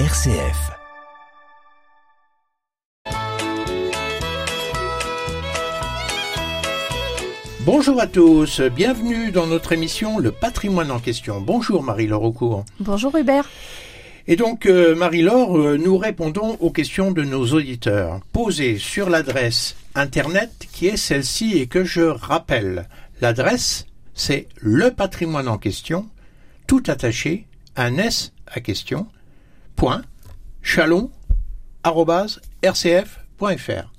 RCF. Bonjour à tous, bienvenue dans notre émission Le patrimoine en question. Bonjour Marie-Laure Aucourt. Bonjour Hubert. Et donc euh, Marie-Laure, euh, nous répondons aux questions de nos auditeurs posées sur l'adresse internet qui est celle-ci et que je rappelle. L'adresse, c'est le patrimoine en question, tout attaché, un S à question, point, chalon, arrobase, rcf.fr.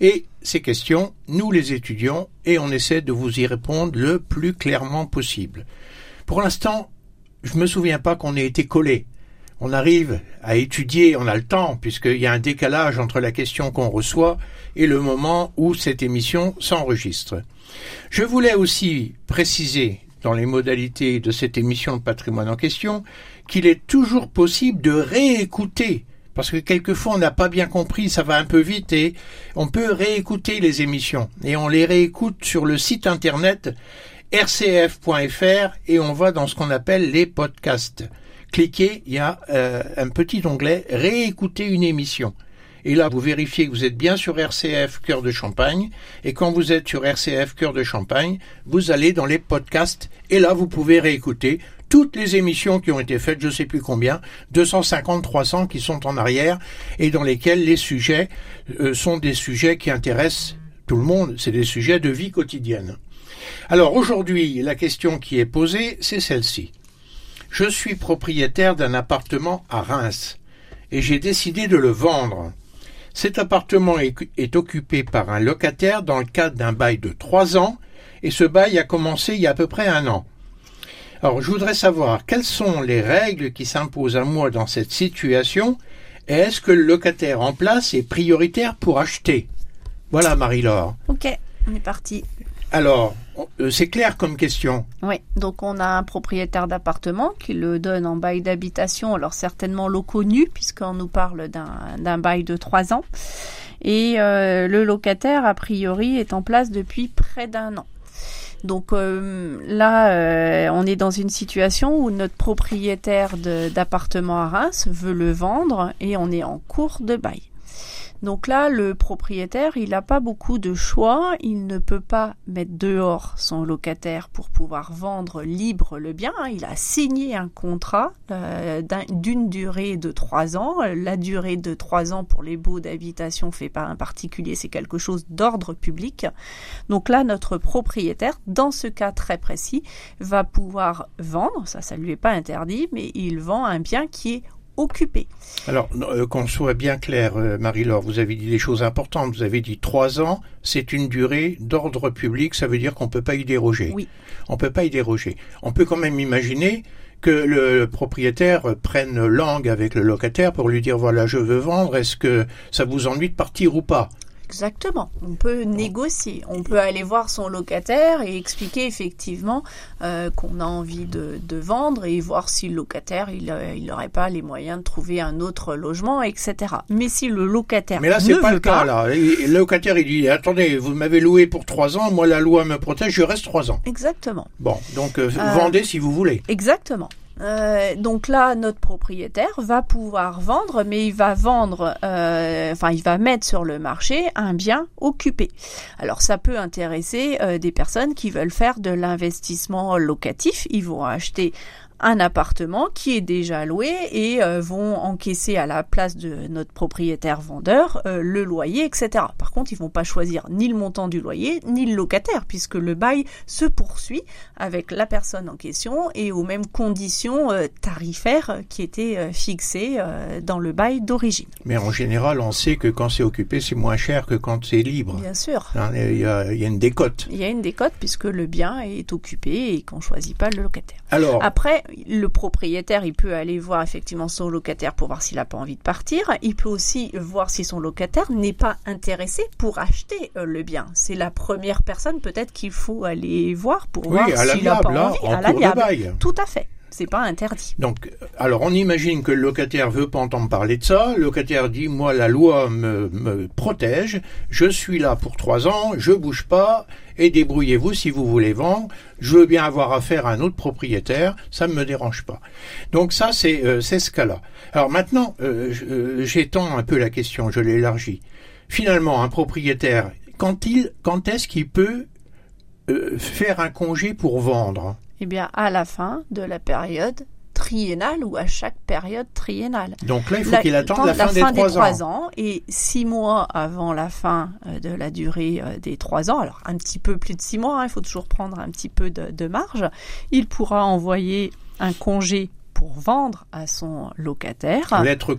Et ces questions, nous les étudions et on essaie de vous y répondre le plus clairement possible. Pour l'instant, je me souviens pas qu'on ait été collé. On arrive à étudier, on a le temps, puisqu'il y a un décalage entre la question qu'on reçoit et le moment où cette émission s'enregistre. Je voulais aussi préciser dans les modalités de cette émission de patrimoine en question qu'il est toujours possible de réécouter parce que quelquefois on n'a pas bien compris, ça va un peu vite et on peut réécouter les émissions et on les réécoute sur le site internet rcf.fr et on va dans ce qu'on appelle les podcasts. Cliquez, il y a euh, un petit onglet réécouter une émission. Et là, vous vérifiez que vous êtes bien sur RCF Cœur de Champagne. Et quand vous êtes sur RCF Cœur de Champagne, vous allez dans les podcasts. Et là, vous pouvez réécouter toutes les émissions qui ont été faites, je sais plus combien, 250, 300 qui sont en arrière et dans lesquelles les sujets euh, sont des sujets qui intéressent tout le monde. C'est des sujets de vie quotidienne. Alors aujourd'hui, la question qui est posée, c'est celle-ci. Je suis propriétaire d'un appartement à Reims et j'ai décidé de le vendre. Cet appartement est, occupé par un locataire dans le cadre d'un bail de trois ans et ce bail a commencé il y a à peu près un an. Alors je voudrais savoir quelles sont les règles qui s'imposent à moi dans cette situation et est-ce que le locataire en place est prioritaire pour acheter? Voilà Marie-Laure. Ok, on est parti. Alors, c'est clair comme question. Oui, donc on a un propriétaire d'appartement qui le donne en bail d'habitation, alors certainement locaux nus, puisqu'on nous parle d'un bail de trois ans. Et euh, le locataire, a priori, est en place depuis près d'un an. Donc euh, là, euh, on est dans une situation où notre propriétaire d'appartement à Reims veut le vendre et on est en cours de bail. Donc là, le propriétaire, il n'a pas beaucoup de choix. Il ne peut pas mettre dehors son locataire pour pouvoir vendre libre le bien. Il a signé un contrat euh, d'une durée de trois ans. La durée de trois ans pour les baux d'habitation fait par un particulier, c'est quelque chose d'ordre public. Donc là, notre propriétaire, dans ce cas très précis, va pouvoir vendre. Ça, ça lui est pas interdit, mais il vend un bien qui est occupé. Alors, euh, qu'on soit bien clair, euh, Marie-Laure, vous avez dit des choses importantes. Vous avez dit trois ans, c'est une durée d'ordre public, ça veut dire qu'on ne peut pas y déroger. Oui. On ne peut pas y déroger. On peut quand même imaginer que le propriétaire prenne langue avec le locataire pour lui dire voilà, je veux vendre, est-ce que ça vous ennuie de partir ou pas? Exactement. On peut négocier. On peut aller voir son locataire et expliquer effectivement euh, qu'on a envie de, de, vendre et voir si le locataire il n'aurait pas les moyens de trouver un autre logement, etc. Mais si le locataire mais là c'est pas le cas là. Le locataire il dit attendez vous m'avez loué pour trois ans, moi la loi me protège, je reste trois ans. Exactement. Bon donc euh, euh, vendez si vous voulez. Exactement. Euh, donc là, notre propriétaire va pouvoir vendre, mais il va vendre, euh, enfin, il va mettre sur le marché un bien occupé. Alors, ça peut intéresser euh, des personnes qui veulent faire de l'investissement locatif. Ils vont acheter un appartement qui est déjà loué et euh, vont encaisser à la place de notre propriétaire vendeur euh, le loyer, etc. Par contre, ils vont pas choisir ni le montant du loyer ni le locataire puisque le bail se poursuit avec la personne en question et aux mêmes conditions euh, tarifaires qui étaient fixées dans le bail d'origine. Mais en général, on sait que quand c'est occupé, c'est moins cher que quand c'est libre. Bien sûr. Hein, il y, a, y, a, une décote. Il y a une décote puisque le bien est occupé et qu'on choisit pas le locataire. Alors, après, le propriétaire, il peut aller voir effectivement son locataire pour voir s'il n'a pas envie de partir. Il peut aussi voir si son locataire n'est pas intéressé pour acheter euh, le bien. C'est la première personne peut-être qu'il faut aller voir pour oui, voir s'il n'a pas envie. à la Tout à fait. C'est pas interdit. Donc, alors on imagine que le locataire veut pas entendre parler de ça. Le locataire dit moi la loi me, me protège, je suis là pour trois ans, je bouge pas et débrouillez-vous si vous voulez vendre. Je veux bien avoir affaire à un autre propriétaire, ça ne me dérange pas. Donc ça c'est euh, ce cas-là. Alors maintenant euh, euh, j'étends un peu la question, je l'élargis. Finalement un propriétaire quand il quand est-ce qu'il peut faire un congé pour vendre? Eh bien, à la fin de la période triennale ou à chaque période triennale. Donc là, il faut qu'il attende la, fin, des, trois, ans. Et six mois avant la fin euh, de la durée euh, des trois ans, alors un petit peu plus de six mois, hein, il faut toujours prendre un petit peu de, de marge, il pourra envoyer un congé pour vendre à son locataire. Lettre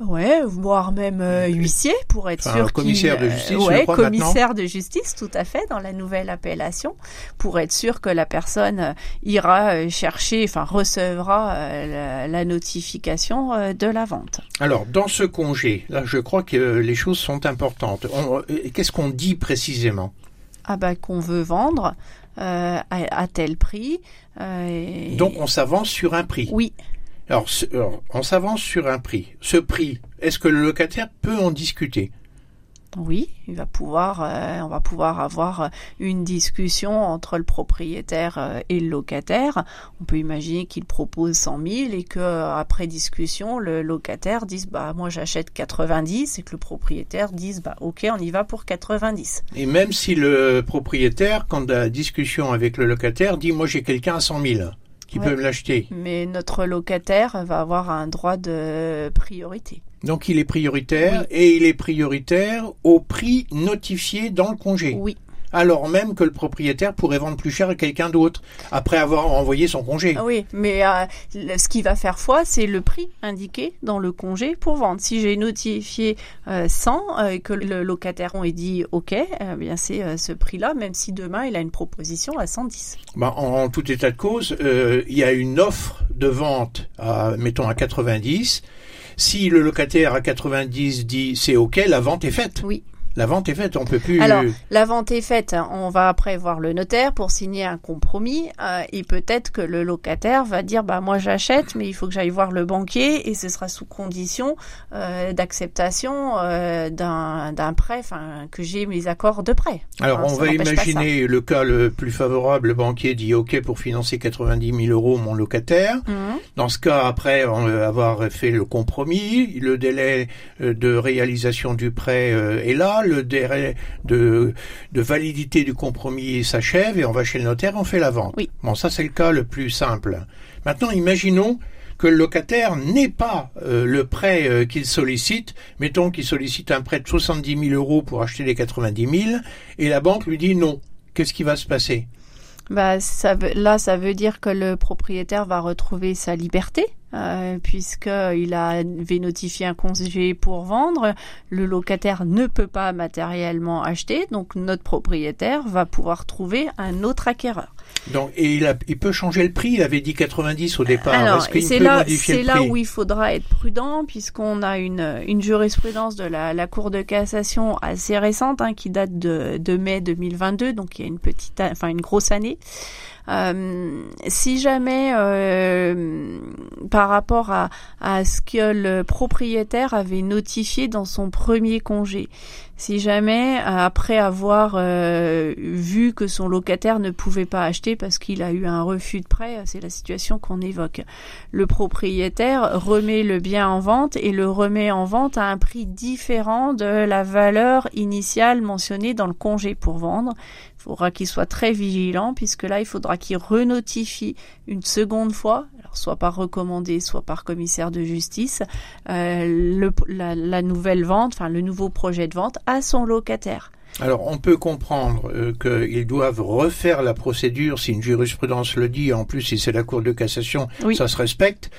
Ouais, voire même euh, huissier pour être sûr commissaire de justice. ouais, commissaire de justice, tout à fait, dans la nouvelle appellation, pour être sûr que la personne euh, ira euh, chercher, enfin recevra la, notification de la vente. Alors, dans ce congé, là, je crois que les choses sont importantes. Qu'est-ce qu'on dit précisément? Ah bah qu'on veut vendre à, à, tel prix. Donc, on s'avance sur un prix. Oui. Alors, on s'avance sur un prix. Ce prix, est-ce que le locataire peut en discuter? Oui, il va pouvoir, euh, on va pouvoir avoir une discussion entre le propriétaire euh, et le locataire. On peut imaginer qu'il propose 100 000 et que après discussion, le locataire dise bah moi j'achète 90 et que le propriétaire dise bah ok on y va pour 90. Et même si le propriétaire, quand la discussion avec le locataire dit moi j'ai quelqu'un à 100 000 qui peuvent l'acheter. Mais notre locataire va avoir un droit de priorité. Donc il est prioritaire et il est prioritaire au prix notifié dans le congé. Oui alors même que le propriétaire pourrait vendre plus cher à quelqu'un d'autre après avoir envoyé son congé. Ah oui, mais euh, ce qui va faire foi, c'est le prix indiqué dans le congé pour vendre. Si j'ai notifié 100 euh, et que le locataire ait dit OK, eh bien c'est ce prix-là, même si demain il a une proposition à 110. Ben, en, tout état de cause, euh, il y a une offre de vente à mettons à 90. Si le locataire à 90 dit c'est OK, la vente est faite. Oui. La vente est faite, on peut plus. Alors, la vente est faite. On va après voir le notaire pour signer un compromis. Euh, et peut-être que le locataire va dire, bah moi j'achète, mais il faut que j'aille voir le banquier et ce sera sous condition euh, d'acceptation euh, d'un prêt, enfin que j'ai mes accords de prêt. Alors, on va imaginer le cas le plus favorable. Le banquier dit, ok pour financer 90 000 euros mon locataire. Mhm. Dans ce cas, après on avoir fait le compromis, le délai de réalisation du prêt est là le délai de, de validité du compromis s'achève et on va chez le notaire, on fait la vente. Oui. Bon, ça c'est le cas le plus simple. Maintenant, imaginons que le locataire n'ait pas euh, le prêt euh, qu'il sollicite. Mettons qu'il sollicite un prêt de 70 000 euros pour acheter les 90 000 et la banque lui dit non. Qu'est-ce qui va se passer? Bah, ça là, ça veut dire que le propriétaire va retrouver sa liberté euh, puisqu'il avait notifié un congé pour vendre. Le locataire ne peut pas matériellement acheter, donc notre propriétaire va pouvoir trouver un autre acquéreur. Donc, et il, a, il peut changer le prix. Il avait dit 90 au départ. Alors, c'est là, c'est là où il faudra être prudent, puisqu'on a une, une jurisprudence de la, la Cour de cassation assez récente, hein, qui date de, de mai 2022, donc il y a une petite, enfin une grosse année. Euh, si jamais euh, par rapport à, ce que le propriétaire avait notifié dans son premier congé, si jamais, après avoir euh, vu que son locataire ne pouvait pas acheter parce qu'il a eu un refus de prêt, c'est la situation qu'on évoque, le propriétaire remet le bien en vente et le remet en vente à un prix différent de la valeur initiale mentionnée dans le congé pour vendre. Il faudra qu'il soit très vigilant puisque là, il faudra qu'il renotifie une seconde fois soit par recommandé, soit par commissaire de justice, euh, la, nouvelle vente, enfin le nouveau projet de vente à son locataire. Alors, on peut comprendre euh, qu'ils doivent refaire la procédure si une jurisprudence le dit. En plus, si c'est la Cour de cassation, ça se respecte.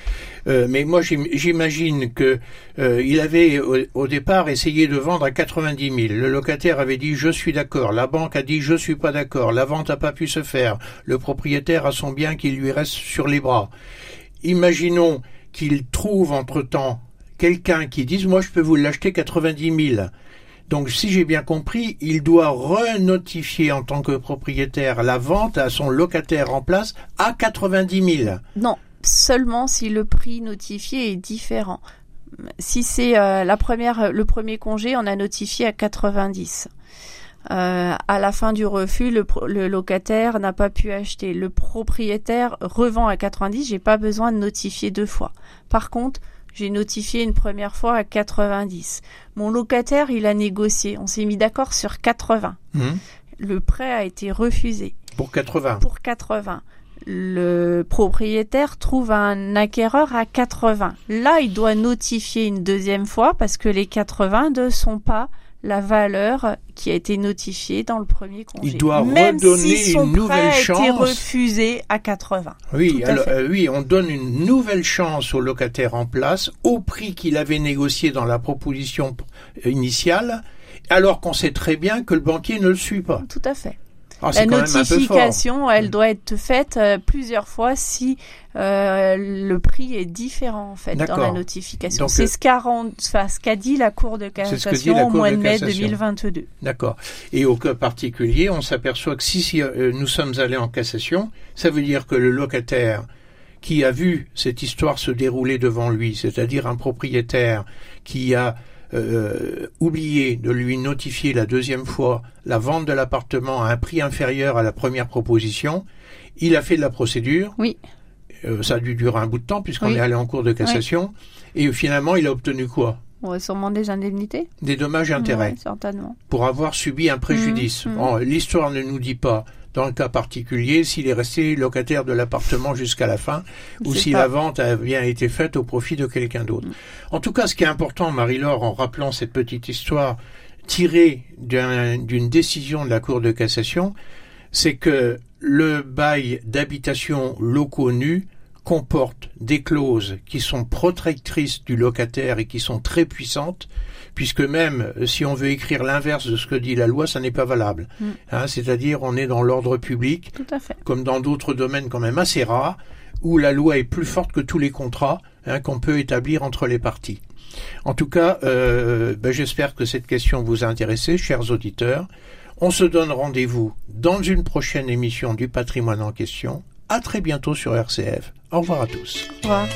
Euh, mais moi, j'imagine que euh, il avait au, départ essayé de vendre à 90 000. Le locataire avait dit je suis d'accord. La banque a dit je suis pas d'accord. La vente n'a pas pu se faire. Le propriétaire a son bien qui lui reste sur les bras. Imaginons qu'il trouve entre temps quelqu'un qui dise moi je peux vous l'acheter 90 000 Donc si j'ai bien compris, il doit renotifier en tant que propriétaire la vente à son locataire en place à 90 000. Non, seulement si le prix notifié est différent. Si c'est euh, la première, le premier congé, on a notifié à 90. Euh, à la fin du refus, le, le locataire n'a pas pu acheter. Le propriétaire revend à 90. J'ai pas besoin de notifier deux fois. Par contre, j'ai notifié une première fois à 90. Mon locataire, il a négocié. On s'est mis d'accord sur 80. Mmh. Le prêt a été refusé. Pour 80. Pour 80 le propriétaire trouve un acquéreur à 80. Là, il doit notifier une deuxième fois parce que les 80 ne sont pas la valeur qui a été notifiée dans le premier congé. Il doit Même redonner si son une nouvelle prêt chance. a été refusé à 80. Oui, à alors, euh, oui, on donne une nouvelle chance au locataire en place au prix qu'il avait négocié dans la proposition initiale, alors qu'on sait très bien que le banquier ne le suit pas. Tout à fait. Ah, La notification, elle doit être faite euh, plusieurs fois si euh, le prix est différent en fait dans la notification. C'est euh, ce qu'a enfin, ce dit la Cour de cassation au mois de de mai cassation. 2022. D'accord. Et au cas particulier, on s'aperçoit que si, si, euh, nous sommes allés en cassation, ça veut dire que le locataire qui a vu cette histoire se dérouler devant lui, c'est-à-dire un propriétaire qui a euh, oublié de lui notifier la deuxième fois la vente de l'appartement à un prix inférieur à la première proposition, il a fait de la procédure. Oui. Euh, ça a dû durer un bout de temps puisqu'on Oui. est allé en cours de cassation. Et finalement, il a obtenu quoi? Sûrement des indemnités. Des dommages et intérêts Ouais, certainement. pour avoir subi un préjudice. Mmh, mmh. L'histoire ne nous dit pas, dans le cas particulier, s'il est resté locataire de l'appartement jusqu'à la fin, ou si pas- la vente a bien été faite au profit de quelqu'un d'autre. En tout cas, ce qui est important, Marie-Laure, en rappelant cette petite histoire tirée d'un- d'une décision de la Cour de cassation, c'est que le bail d'habitation locaux nus comporte des clauses qui sont protectrices du locataire et qui sont très puissantes, puisque même euh, si on veut écrire l'inverse de ce que dit la loi, ça n'est pas valable. Mm. Hein, C'est-à-dire on est dans l'ordre public, Tout à fait. comme dans d'autres domaines quand même assez rares, où la loi est plus forte que tous les contrats hein, qu'on peut établir entre les parties. En tout cas, euh, ben, j'espère que cette question vous a intéressé, chers auditeurs. On se donne rendez-vous dans une prochaine émission du patrimoine en question. À très bientôt sur RCF. Au revoir à tous. Au revoir.